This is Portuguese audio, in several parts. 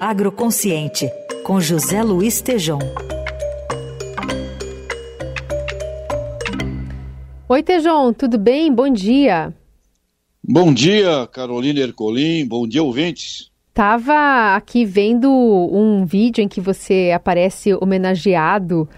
Agroconsciente, com José Luiz Tejom. Oi, Tejom, tudo bem? Bom dia. Bom dia, Carolina Ercolim. Bom dia, ouvintes. Estava aqui vendo um vídeo em que você aparece homenageado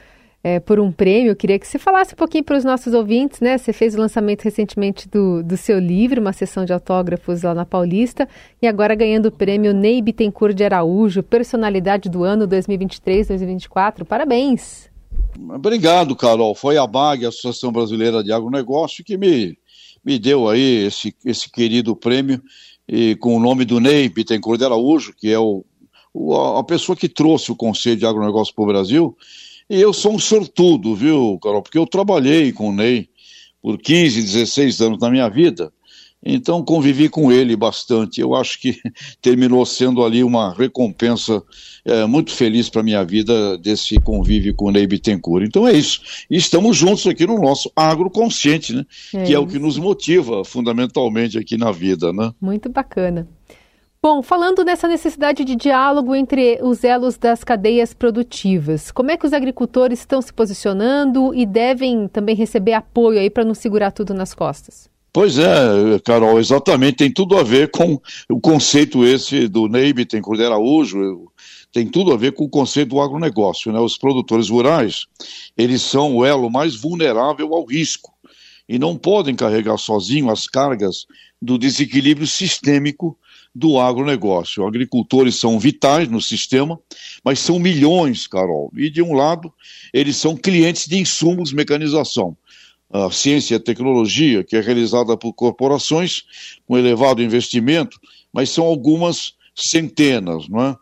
é, por um prêmio. Eu queria que você falasse um pouquinho para os nossos ouvintes, né? Você fez o lançamento recentemente do, do seu livro, uma sessão de autógrafos lá na Paulista, e agora ganhando o prêmio Ney Bittencourt de Araújo, Personalidade do Ano 2023-2024. Parabéns! Obrigado, Carol. Foi a BAG, a Associação Brasileira de Agronegócio, que me, me deu aí esse, esse querido prêmio e com o nome do Ney Bittencourt de Araújo, que é o, o, a pessoa que trouxe o conceito de agronegócio para o Brasil, e eu sou um sortudo, viu, Carol? Porque eu trabalhei com o Ney por 15, 16 anos na minha vida, então convivi com ele bastante. Eu acho que terminou sendo ali uma recompensa é, muito feliz para a minha vida desse convívio com o Ney Bittencourt. Então é isso. E estamos juntos aqui no nosso agroconsciente, né? É que é o que nos motiva fundamentalmente aqui na vida, né? Muito bacana. Bom, falando nessa necessidade de diálogo entre os elos das cadeias produtivas, como é que os agricultores estão se posicionando e devem também receber apoio aí para não segurar tudo nas costas? Pois é, Carol, exatamente, tem tudo a ver com o conceito esse do Ney Bittencourt Araújo, tem tudo a ver com o conceito do agronegócio, né? Os produtores rurais, eles são o elo mais vulnerável ao risco e não podem carregar sozinho as cargas do desequilíbrio sistêmico do agronegócio. Agricultores são vitais no sistema, mas são milhões, Carol. E, de um lado, eles são clientes de insumos mecanização. A ciência e a tecnologia, que é realizada por corporações com elevado investimento, mas são algumas centenas, não é?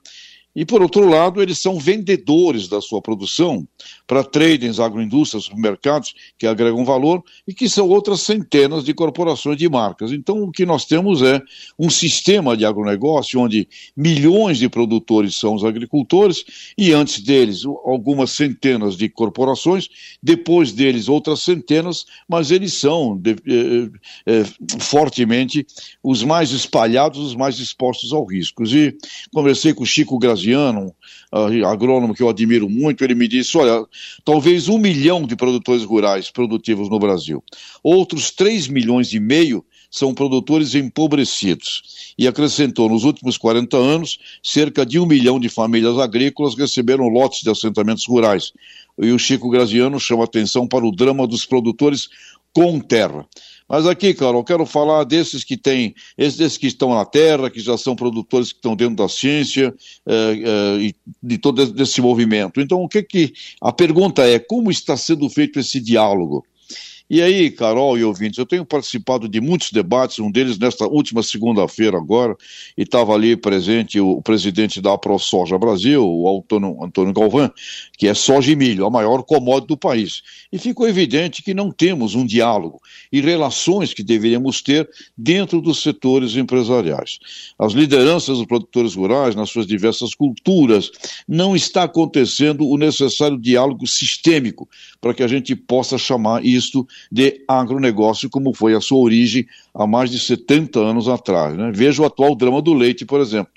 E, por outro lado, eles são vendedores da sua produção para tradings, agroindústrias, supermercados, que agregam valor, e que são outras centenas de corporações de marcas. Então, o que nós temos é um sistema de agronegócio onde milhões de produtores são os agricultores, e antes deles, algumas centenas de corporações, depois deles, outras centenas, mas eles são de, eh, eh, fortemente os mais espalhados, os mais expostos ao risco. E conversei com o Chico Graziano Graziano, uh, agrônomo que eu admiro muito, ele me disse: olha, talvez um milhão de produtores rurais produtivos no Brasil. Outros 3 milhões e meio são produtores empobrecidos. E acrescentou: nos últimos 40 anos, cerca de um milhão de famílias agrícolas receberam lotes de assentamentos rurais. E o Chico Graziano chama atenção para o drama dos produtores com terra. Mas aqui, Carol, quero falar desses que têm, esses que estão na terra, que já são produtores que estão dentro da ciência é, é, e de todo esse movimento. Então, o que que a pergunta é como está sendo feito esse diálogo? E aí, Carol e ouvintes, eu tenho participado de muitos debates, um deles nesta última segunda-feira agora, e estava ali presente o presidente da ProSoja Brasil, o Antônio, Antônio Galvão, que é soja e milho, a maior commodity do país. E ficou evidente que não temos um diálogo e relações que deveríamos ter dentro dos setores empresariais. As lideranças dos produtores rurais, nas suas diversas culturas, não está acontecendo o necessário diálogo sistêmico para que a gente possa chamar isto de agronegócio, como foi a sua origem há mais de 70 anos atrás. Né? Veja o atual drama do leite, por exemplo.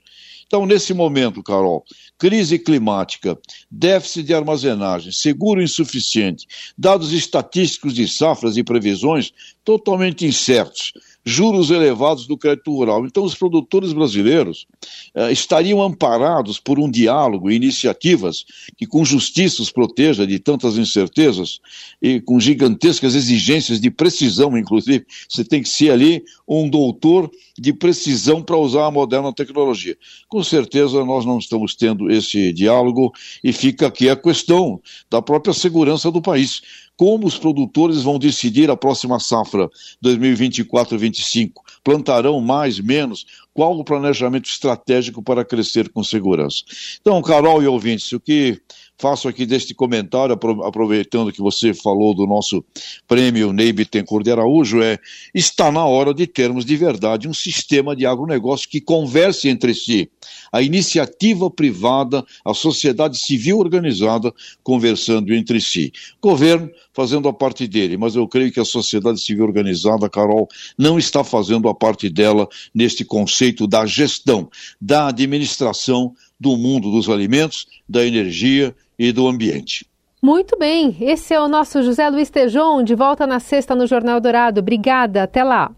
Então, nesse momento, Carol, crise climática, déficit de armazenagem, seguro insuficiente, dados estatísticos de safras e previsões totalmente incertos, juros elevados do crédito rural. Então, os produtores brasileiros eh, estariam amparados por um diálogo e iniciativas que, com justiça, os proteja de tantas incertezas e com gigantescas exigências de precisão, inclusive. Você tem que ser ali um doutor de precisão para usar a moderna tecnologia. Com certeza, nós não estamos tendo esse diálogo e fica aqui a questão da própria segurança do país como os produtores vão decidir a próxima safra 2024-25? Plantarão mais, menos? Qual o planejamento estratégico para crescer com segurança? Então, Carol e ouvintes, o que faço aqui deste comentário, aproveitando que você falou do nosso prêmio Ney Bittencourt de Araújo, é está na hora de termos de verdade um sistema de agronegócio que converse entre si. A iniciativa privada, a sociedade civil organizada conversando entre si. Governo fazendo a parte dele, mas eu creio que a sociedade civil organizada, Carol, não está fazendo a parte dela neste conceito da gestão, da administração do mundo dos alimentos, da energia e do ambiente. Muito bem, esse é o nosso José Luiz Tejon, de volta na sexta no Jornal Dourado. Obrigada, até lá.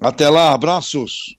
Até lá, abraços.